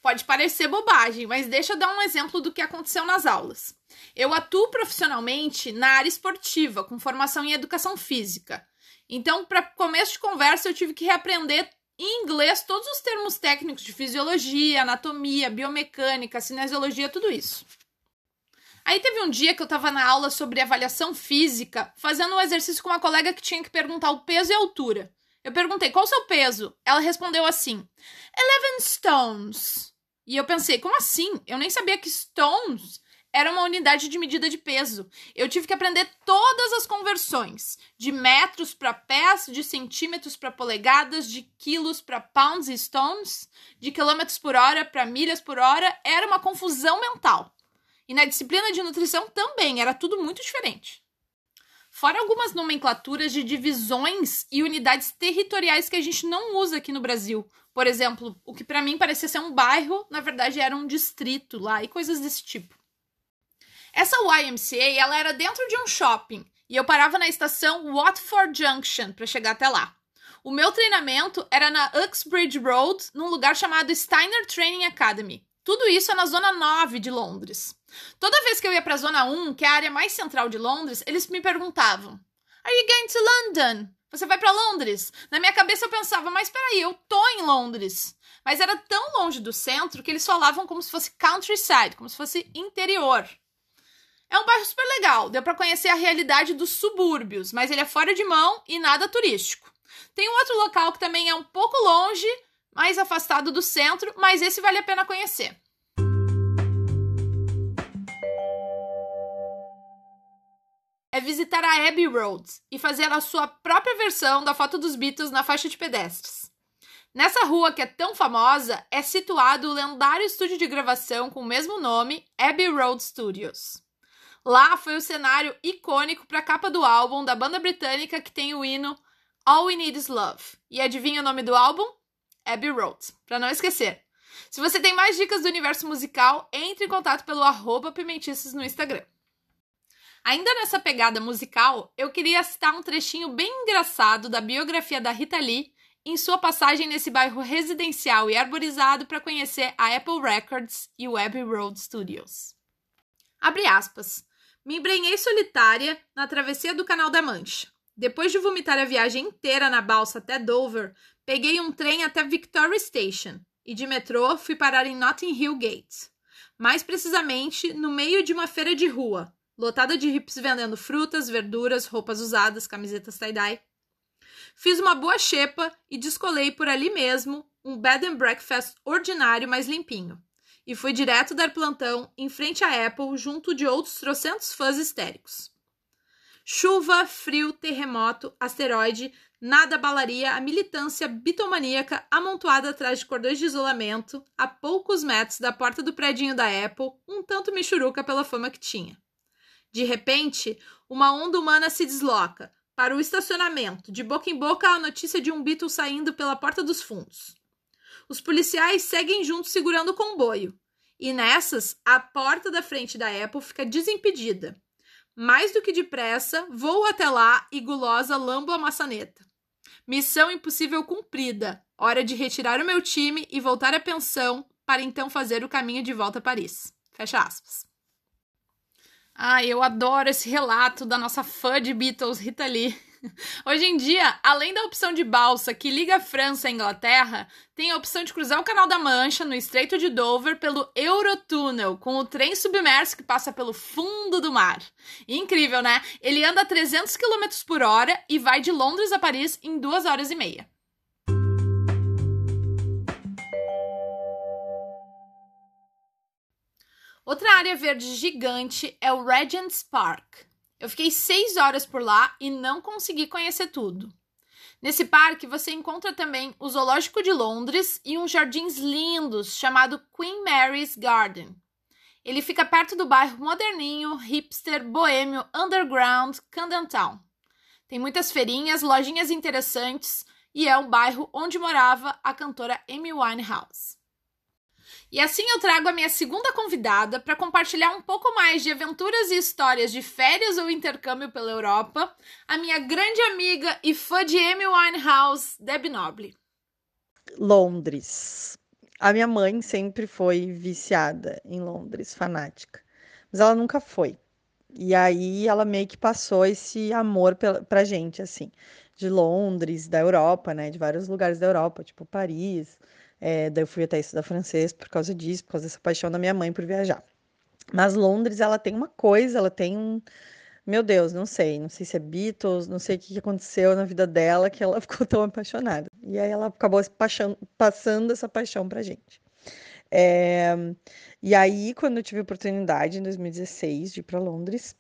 Pode parecer bobagem, mas deixa eu dar um exemplo do que aconteceu nas aulas. Eu atuo profissionalmente na área esportiva, com formação em educação física. Então, para começo de conversa, eu tive que reaprender em inglês todos os termos técnicos de fisiologia, anatomia, biomecânica, cinesiologia, tudo isso. Aí teve um dia que eu tava na aula sobre avaliação física, fazendo um exercício com uma colega que tinha que perguntar o peso e a altura. Eu perguntei, qual o seu peso? Ela respondeu assim, 11 stones. E eu pensei, como assim? Eu nem sabia que stones era uma unidade de medida de peso. Eu tive que aprender todas as conversões, de metros para pés, de centímetros para polegadas, de quilos para pounds e stones, de quilômetros por hora para milhas por hora. Era uma confusão mental. E na disciplina de nutrição também, era tudo muito diferente. Fora algumas nomenclaturas de divisões e unidades territoriais que a gente não usa aqui no Brasil. Por exemplo, o que para mim parecia ser um bairro, na verdade era um distrito lá e coisas desse tipo. Essa YMCA, ela era dentro de um shopping e eu parava na estação Watford Junction para chegar até lá. O meu treinamento era na Uxbridge Road, num lugar chamado Steiner Training Academy. Tudo isso é na zona 9 de Londres. Toda vez que eu ia para a zona 1, que é a área mais central de Londres, eles me perguntavam: Are you going to London? Você vai para Londres? Na minha cabeça eu pensava, mas peraí, eu tô em Londres. Mas era tão longe do centro que eles falavam como se fosse countryside, como se fosse interior. É um bairro super legal, deu para conhecer a realidade dos subúrbios, mas ele é fora de mão e nada turístico. Tem um outro local que também é um pouco longe, mais afastado do centro, mas esse vale a pena conhecer. É visitar a Abbey Road e fazer a sua própria versão da foto dos Beatles na faixa de pedestres. Nessa rua que é tão famosa, é situado o lendário estúdio de gravação com o mesmo nome, Abbey Road Studios. Lá foi o cenário icônico para a capa do álbum da banda britânica que tem o hino All We Need Is Love. E adivinha o nome do álbum? Abbey Road, para não esquecer. Se você tem mais dicas do universo musical, entre em contato pelo arroba Pimentices no Instagram. Ainda nessa pegada musical, eu queria citar um trechinho bem engraçado da biografia da Rita Lee em sua passagem nesse bairro residencial e arborizado para conhecer a Apple Records e o Abbey Road Studios. Abre aspas. Me embrenhei solitária na travessia do Canal da Mancha. Depois de vomitar a viagem inteira na balsa até Dover, Peguei um trem até Victoria Station e de metrô fui parar em Notting Hill Gate. Mais precisamente, no meio de uma feira de rua, lotada de hips vendendo frutas, verduras, roupas usadas, camisetas tie-dye. Fiz uma boa xepa e descolei por ali mesmo um bed and breakfast ordinário mais limpinho. E fui direto dar plantão em frente à Apple junto de outros trocentos fãs histéricos. Chuva, frio, terremoto, asteroide, nada abalaria a militância bitomaníaca amontoada atrás de cordões de isolamento, a poucos metros da porta do predinho da Apple, um tanto michuruca pela fama que tinha. De repente, uma onda humana se desloca para o estacionamento, de boca em boca a notícia de um Beatle saindo pela porta dos fundos. Os policiais seguem juntos segurando o comboio, e nessas, a porta da frente da Apple fica desimpedida. Mais do que depressa, vou até lá e gulosa lambo a maçaneta. Missão impossível cumprida. Hora de retirar o meu time e voltar à pensão para então fazer o caminho de volta a Paris. Fecha aspas. Ah, eu adoro esse relato da nossa fã de Beatles, Rita Lee. (laughs) Hoje em dia, além da opção de balsa que liga a França à Inglaterra, tem a opção de cruzar o Canal da Mancha no Estreito de Dover pelo Eurotúnel, com o trem submerso que passa pelo fundo do mar. Incrível, né? Ele anda a 300 km por hora e vai de Londres a Paris em duas horas e meia. Outra área verde gigante é o Regent's Park. Eu fiquei seis horas por lá e não consegui conhecer tudo. Nesse parque você encontra também o Zoológico de Londres e uns jardins lindos chamado Queen Mary's Garden. Ele fica perto do bairro moderninho, hipster, boêmio, underground, Camden Town. Tem muitas feirinhas, lojinhas interessantes e é um bairro onde morava a cantora Amy Winehouse. E assim eu trago a minha segunda convidada para compartilhar um pouco mais de aventuras e histórias de férias ou intercâmbio pela Europa, a minha grande amiga e fã de Amy Winehouse, Deb Noble. Londres. A minha mãe sempre foi viciada em Londres, fanática. Mas ela nunca foi. E aí ela meio que passou esse amor pra, gente, assim, de Londres, da Europa, né? De vários lugares da Europa, tipo Paris, é, daí eu fui até estudar francês por causa disso, por causa dessa paixão da minha mãe por viajar. Mas Londres, ela tem uma coisa, ela tem um. Meu Deus, não sei. Não sei se é Beatles, não sei o que aconteceu na vida dela que ela (laughs) ficou tão apaixonada. E aí ela acabou passando essa paixão pra gente. É... E aí, quando eu tive a oportunidade, em 2016, de ir para Londres,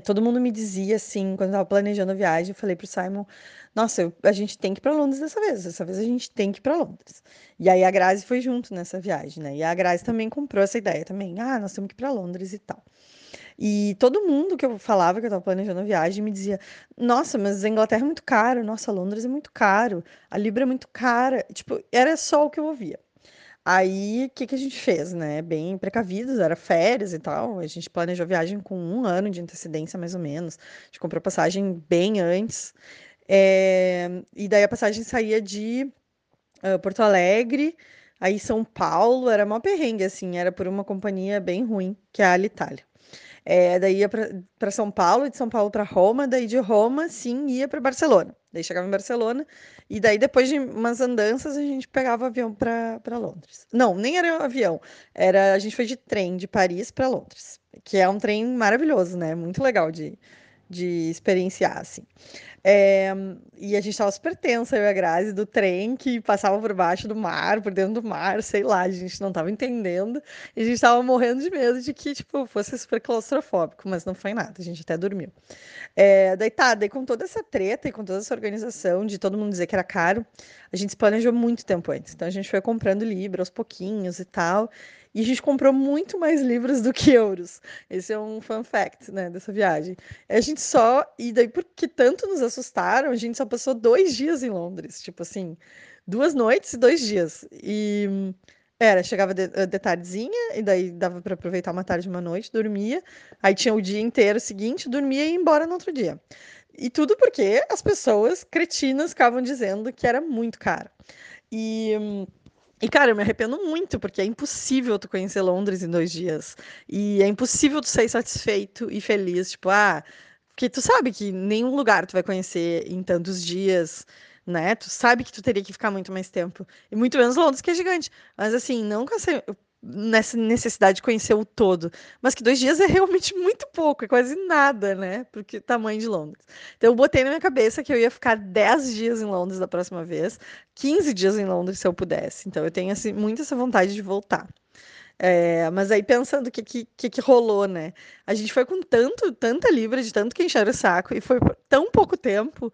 todo mundo me dizia assim, quando eu tava planejando a viagem, eu falei pro Simon, nossa, eu, a gente tem que ir para Londres dessa vez, dessa vez a gente tem que ir para Londres. E aí a Grazi foi junto nessa viagem, né? E a Grazi também comprou essa ideia também, ah, nós temos que ir para Londres e tal. E todo mundo que eu falava que eu estava planejando a viagem me dizia: Nossa, mas a Inglaterra é muito caro, nossa, Londres é muito caro, a Libra é muito cara. Tipo, era só o que eu ouvia. Aí, o que, que a gente fez, né? Bem precavidos, era férias e tal. A gente planejou a viagem com um ano de antecedência, mais ou menos. A gente comprou passagem bem antes. É... E daí a passagem saía de Porto Alegre, aí São Paulo, era uma perrengue, assim, era por uma companhia bem ruim, que é a Alitalia. É, daí ia para São Paulo, de São Paulo para Roma, daí de Roma, sim, ia para Barcelona. Daí chegava em Barcelona, e daí depois de umas andanças a gente pegava avião para Londres. Não, nem era um avião, era a gente foi de trem de Paris para Londres, que é um trem maravilhoso, né? Muito legal de, de experienciar, assim. É, e a gente tava super tensa, eu e a Grazi, do trem que passava por baixo do mar, por dentro do mar, sei lá, a gente não tava entendendo. E a gente tava morrendo de medo de que, tipo, fosse super claustrofóbico, mas não foi nada, a gente até dormiu. É, daí tá, daí com toda essa treta e com toda essa organização de todo mundo dizer que era caro, a gente se planejou muito tempo antes. Então a gente foi comprando livro aos pouquinhos e tal. E a gente comprou muito mais livros do que euros. Esse é um fun fact, né, dessa viagem. A gente só. E daí, porque tanto nos assustaram, a gente só passou dois dias em Londres. Tipo assim, duas noites e dois dias. E. Era, chegava de, eh, de tardezinha, e daí dava para aproveitar uma tarde e uma noite, dormia. Aí tinha o dia inteiro seguinte, dormia e ia embora no outro dia. E tudo porque as pessoas cretinas ficavam dizendo que era muito caro. E. E, cara, eu me arrependo muito, porque é impossível tu conhecer Londres em dois dias. E é impossível tu sair satisfeito e feliz. Tipo, ah, porque tu sabe que nenhum lugar tu vai conhecer em tantos dias, né? Tu sabe que tu teria que ficar muito mais tempo. E muito menos Londres, que é gigante. Mas, assim, não nessa necessidade de conhecer o todo. Mas que dois dias é realmente (laughs) muito pouco, é quase nada, né? Porque tamanho de Londres. Então eu botei na minha cabeça que eu ia ficar 10 dias em Londres da próxima vez, 15 dias em Londres se eu pudesse. Então eu tenho assim, muito essa vontade de voltar. É, mas aí pensando o que, que, que rolou, né? A gente foi com tanto, tanta libra, de tanto que encher o saco, e foi por tão pouco tempo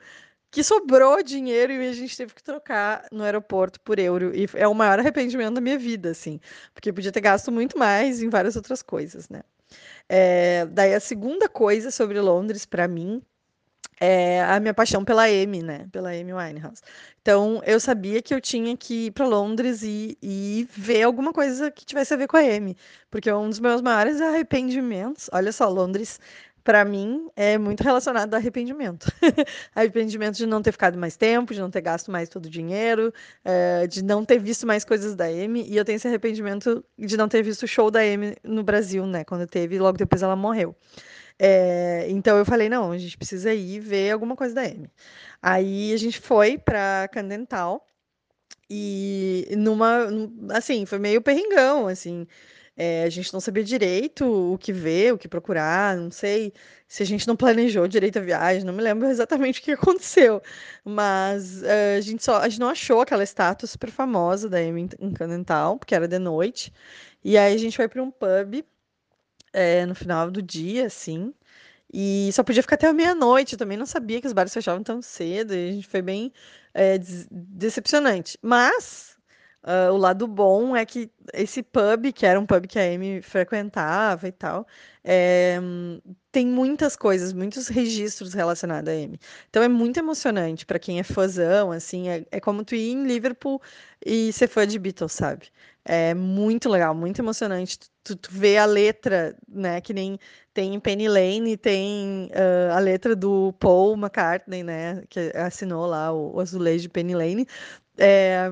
que sobrou dinheiro e a gente teve que trocar no aeroporto por euro. E é o maior arrependimento da minha vida, assim, porque podia ter gasto muito mais em várias outras coisas, né? É, daí a segunda coisa sobre Londres, para mim, é a minha paixão pela Amy, né? Pela Amy Winehouse. Então, eu sabia que eu tinha que ir para Londres e, e, ver alguma coisa que tivesse a ver com a Amy, porque um dos meus maiores arrependimentos, olha só, Londres para mim, é muito relacionado a arrependimento. (laughs) arrependimento de não ter ficado mais tempo, de não ter gasto mais todo o dinheiro, é, de não ter visto mais coisas da Amy. E eu tenho esse arrependimento de não ter visto o show da Amy no Brasil, né? Quando teve, logo depois ela morreu. É, então eu falei, não, a gente precisa ir ver alguma coisa da Amy. Aí a gente foi para Candental e numa, assim, foi meio perringão, assim. É, a gente não sabia direito o que ver, o que procurar, não sei se a gente não planejou direito a viagem, não me lembro exatamente o que (laughs) aconteceu, mas uh, a gente só a gente não achou aquela estátua super famosa da Amy Candental, porque era de noite, e aí a gente foi para um pub é, no final do dia, assim, E só podia ficar até meia-noite. Eu também não sabia que os bares fechavam tão cedo. E a gente foi bem é, decepcionante. Mas uh, o lado bom é que esse pub, que era um pub que a Amy frequentava e tal, é, tem muitas coisas, muitos registros relacionados a Amy. Então é muito emocionante para quem é fãzão, assim, é, é, como tu ir em Liverpool e ser fã de Beatles, sabe? É muito legal, muito emocionante. Tu, tu vê a letra, né? Que nem tem Penny Lane, tem uh, a letra do Paul McCartney, né? Que assinou lá o, o azulejo de Penny Lane. É,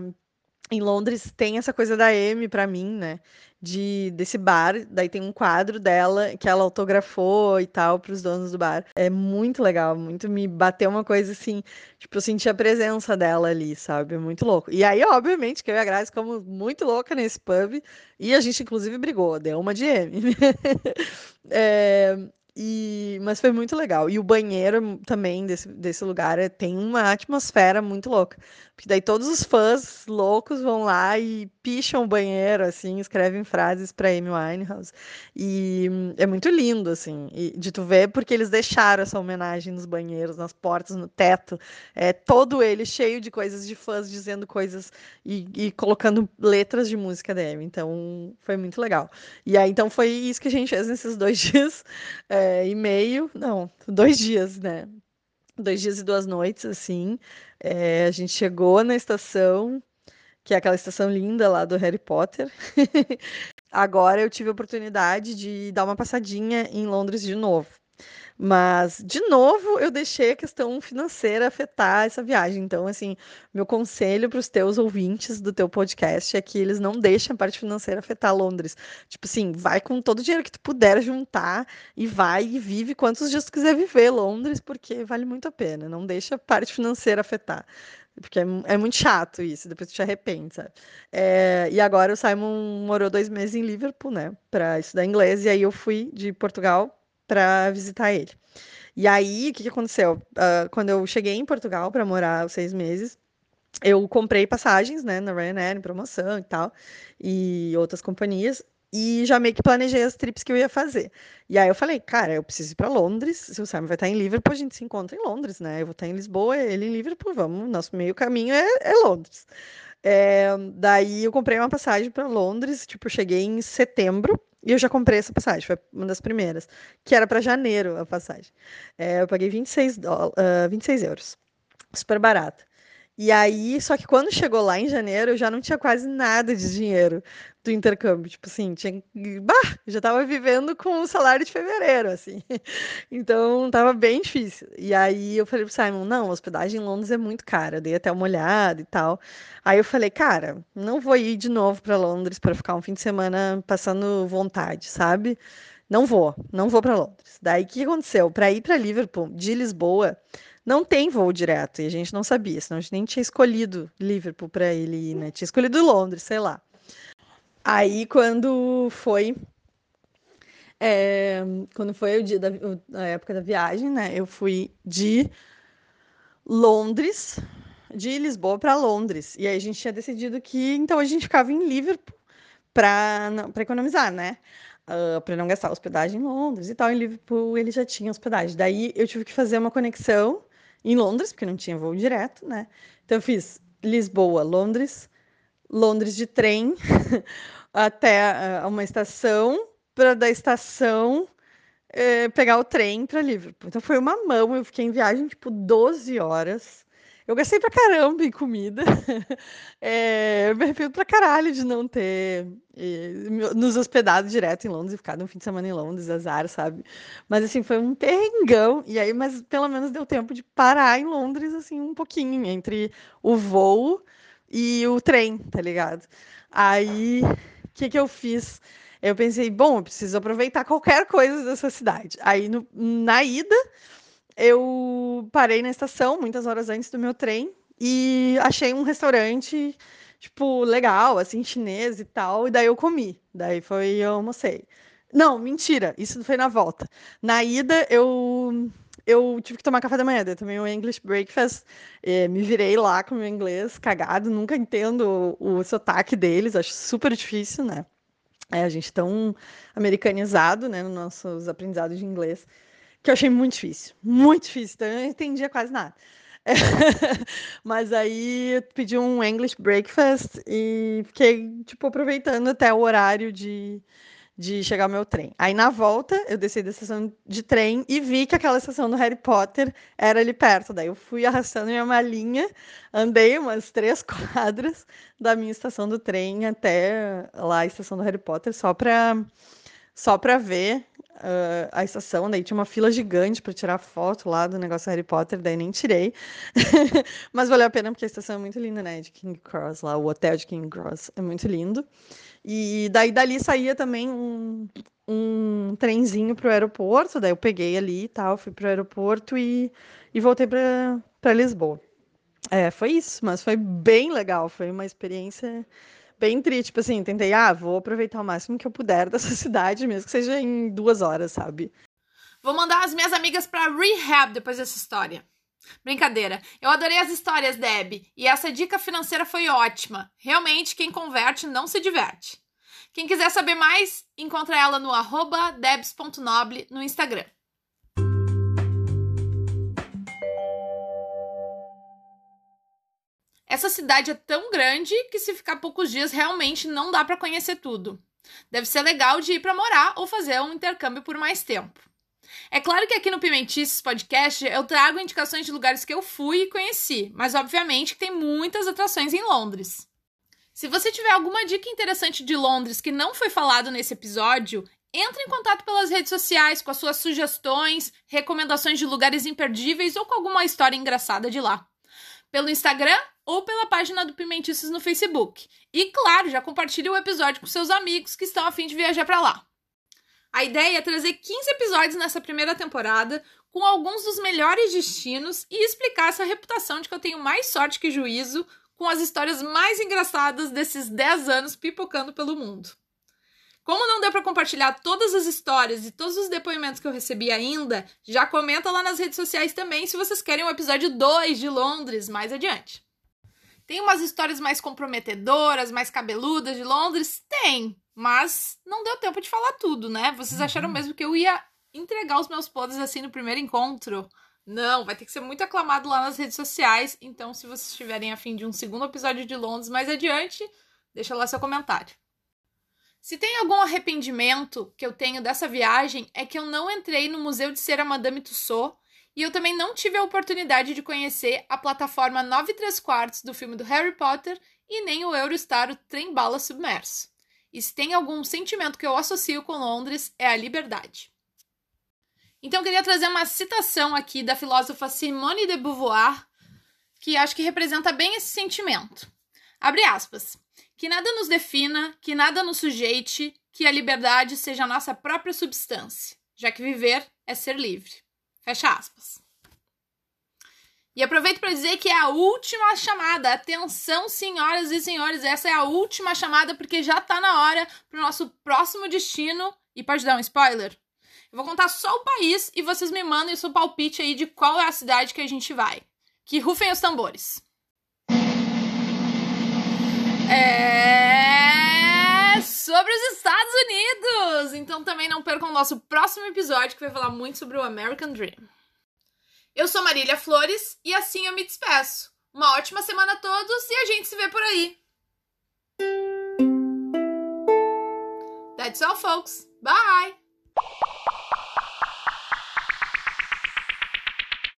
em Londres tem essa coisa da Amy para mim, né? De desse bar, daí tem um quadro dela que ela autografou e tal para os donos do bar. É muito legal, muito me bateu uma coisa assim, tipo, eu senti a presença dela ali, sabe? Muito louco. E aí, obviamente, que eu e a Grazi ficamos muito louca nesse pub e a gente inclusive brigou, deu uma de M. (laughs) é, e, mas foi muito legal. E o banheiro também desse, desse lugar é, tem uma atmosfera muito louca. Porque daí todos os fãs loucos vão lá e picham o banheiro, assim, escrevem frases para Amy Winehouse. E é muito lindo, assim, de tu ver, porque eles deixaram essa homenagem nos banheiros, nas portas, no teto. É todo ele cheio de coisas de fãs dizendo coisas e, e colocando letras de música da Amy. Então foi muito legal. E aí, então foi isso que a gente fez nesses dois (laughs) dias. É, e meio, não, dois dias, né? Dois dias e duas noites, assim. É, a gente chegou na estação, que é aquela estação linda lá do Harry Potter. (laughs) Agora eu tive a oportunidade de dar uma passadinha em Londres de novo. Mas, de novo, eu deixei a questão financeira afetar essa viagem. Então, assim, meu conselho para os teus ouvintes do teu podcast é que eles não deixem a parte financeira afetar Londres. Tipo assim, vai com todo o dinheiro que tu puder juntar e vai e vive quantos dias tu quiser viver Londres, porque vale muito a pena. Não deixa a parte financeira afetar. Porque é, é, muito chato isso, depois tu te arrepende, sabe? É, e agora o Simon morou dois meses em Liverpool, né, para estudar inglês, e aí eu fui de Portugal para visitar ele. E aí, o que, que aconteceu? Uh, quando eu cheguei em Portugal para morar os seis meses, eu comprei passagens, né, na Ryanair, em promoção e tal, e outras companhias, e já meio que planejei as trips que eu ia fazer. E aí eu falei, cara, eu preciso ir para Londres, se o Simon vai estar em Liverpool, a gente se encontra em Londres, né? Eu vou estar em Lisboa, ele em Liverpool, vamos, nosso meio caminho é, é Londres. É, daí eu comprei uma passagem para Londres, tipo, cheguei em setembro, e eu já comprei essa passagem, foi uma das primeiras, que era para janeiro a passagem. É, eu paguei 26, uh, 26 euros, super barato. E aí, só que quando chegou lá em janeiro, eu já não tinha quase nada de dinheiro do intercâmbio. Tipo assim, tinha. Bah, já tava vivendo com o salário de fevereiro, assim. (laughs) Então, tava bem difícil. E aí eu falei pro Simon: não, hospedagem em Londres é muito cara. Eu dei até uma olhada e tal. Aí eu falei: cara, não vou ir de novo para Londres para ficar um fim de semana passando vontade, sabe? Não vou, não vou para Londres. Daí o que aconteceu? Para ir para Liverpool, de Lisboa não tem voo direto, e a gente não sabia, senão a gente nem tinha escolhido Liverpool para ele ir, né? Tinha escolhido Londres, sei lá. Aí, quando foi. É, quando foi o dia da a época da viagem, né? Eu fui de Londres, de Lisboa para Londres. E aí a gente tinha decidido que então a gente ficava em Liverpool para economizar, né? Uh, ah, para não gastar hospedagem em Londres e tal. Em Liverpool ele já tinha hospedagem. Daí eu tive que fazer uma conexão em Londres, porque não tinha voo direto, né? Então eu fiz Lisboa, Londres, Londres de trem (laughs) até uh, uma estação, para da estação uh, pegar o trem para Liverpool. Então foi uma mão, eu fiquei em viagem tipo 12 horas. Eu gastei pra caramba em comida. (laughs) É, eu me arrependo pra caralho de não ter é, nos hospedado direto em Londres e ficado um fim de semana em Londres, azar, sabe? Mas assim, foi um perrengão. E aí, mas pelo menos deu tempo de parar em Londres, assim, um pouquinho, entre o voo e o trem, tá ligado? Aí, o que que eu fiz? Eu pensei, bom, eu preciso aproveitar qualquer coisa dessa cidade. Aí, no, na ida eu parei na estação muitas horas antes do meu trem e achei um restaurante, tipo, legal, assim, chinês e tal, e daí eu comi. Daí foi, eu almocei. Não, mentira, isso foi na volta. Na ida, eu eu tive que tomar café da manhã, daí também o English Breakfast, me virei lá com o meu inglês cagado, nunca entendo o, o sotaque deles, acho super difícil, né? É, a gente tão americanizado, né, nos nossos aprendizados de inglês que eu achei muito difícil, muito difícil, então eu não entendia quase nada. (laughs) Mas aí eu pedi um English breakfast e fiquei, tipo, aproveitando até o horário de, de chegar o meu trem. Aí na volta, eu desci da estação de trem e vi que aquela estação do Harry Potter era ali perto. Daí eu fui arrastando minha malinha, andei umas três (laughs) quadras da minha estação do trem até lá a estação do Harry Potter, só para só para ver uh, a estação. Daí tinha uma fila gigante para tirar foto lá do negócio Harry Potter, daí nem tirei. (laughs) Mas valeu a pena porque a estação é muito linda, né? De King Cross lá, o hotel de King Cross é muito lindo. E daí dali saía também um, um trenzinho para o aeroporto, daí eu peguei ali e tal, fui para o aeroporto e, e voltei para Lisboa. É, foi isso, mas foi bem legal, foi uma experiência bem triste, tipo assim, tentei, ah, vou aproveitar o máximo que eu puder (laughs) dessa cidade, mesmo que seja em duas horas, sabe? Vou mandar as minhas amigas para rehab depois dessa história. Brincadeira. Eu adorei as histórias, Deb, e essa dica financeira foi ótima. Realmente, quem converte não se diverte. Quem quiser saber mais, encontra ela no arroba debs.noble no Instagram. Essa cidade é tão grande que se ficar poucos dias realmente não dá para conhecer tudo. Deve ser legal de ir para morar ou fazer um intercâmbio por mais tempo. É claro que aqui no Pimentices Podcast eu trago indicações de lugares que eu fui e conheci, mas obviamente que tem muitas atrações em Londres. Se você tiver alguma dica interessante de Londres que não foi falado nesse episódio, entre em contato pelas redes sociais com as suas sugestões, recomendações de lugares imperdíveis ou com alguma história engraçada de lá. Pelo Instagram ou pela página do Pimentices no Facebook. E claro, já compartilhe o episódio com seus amigos que estão a fim de viajar para lá. A ideia é trazer 15 episódios nessa primeira temporada, com alguns dos melhores destinos e explicar essa reputação de que eu tenho mais sorte que juízo com as histórias mais engraçadas desses 10 anos pipocando pelo mundo. Como não deu para compartilhar todas as histórias e todos os depoimentos que eu recebi ainda, já comenta lá nas redes sociais também se vocês querem um episódio 2 de Londres mais adiante. Tem umas histórias mais comprometedoras, mais cabeludas de Londres? Tem. Mas não deu tempo de falar tudo, né? Vocês acharam uhum. mesmo que eu ia entregar os meus podres assim no primeiro encontro? Não, vai ter que ser muito aclamado lá nas redes sociais. Então, se vocês estiverem afim de um segundo episódio de Londres mais adiante, deixa lá seu comentário. Se tem algum arrependimento que eu tenho dessa viagem, é que eu não entrei no Museu de Cera Madame Tussauds e eu também não tive a oportunidade de conhecer a plataforma 9 3 quartos do filme do Harry Potter e nem o Eurostar, o trem bala submerso. E se tem algum sentimento que eu associo com Londres, é a liberdade. Então, eu queria trazer uma citação aqui da filósofa Simone de Beauvoir, que acho que representa bem esse sentimento. Abre aspas. Que nada nos defina, que nada nos sujeite, que a liberdade seja a nossa própria substância, já que viver é ser livre. Fecha aspas. E aproveito para dizer que é a última chamada. Atenção, senhoras e senhores, essa é a última chamada porque já está na hora para o nosso próximo destino. E pode dar um spoiler? Eu vou contar só o país e vocês me mandem o seu palpite aí de qual é a cidade que a gente vai. Que rufem os tambores. É sobre os Estados Unidos! Então também não percam o nosso próximo episódio que vai falar muito sobre o American Dream. Eu sou Marília Flores e assim eu me despeço. Uma ótima semana a todos e a gente se vê por aí. That's all, folks. Bye!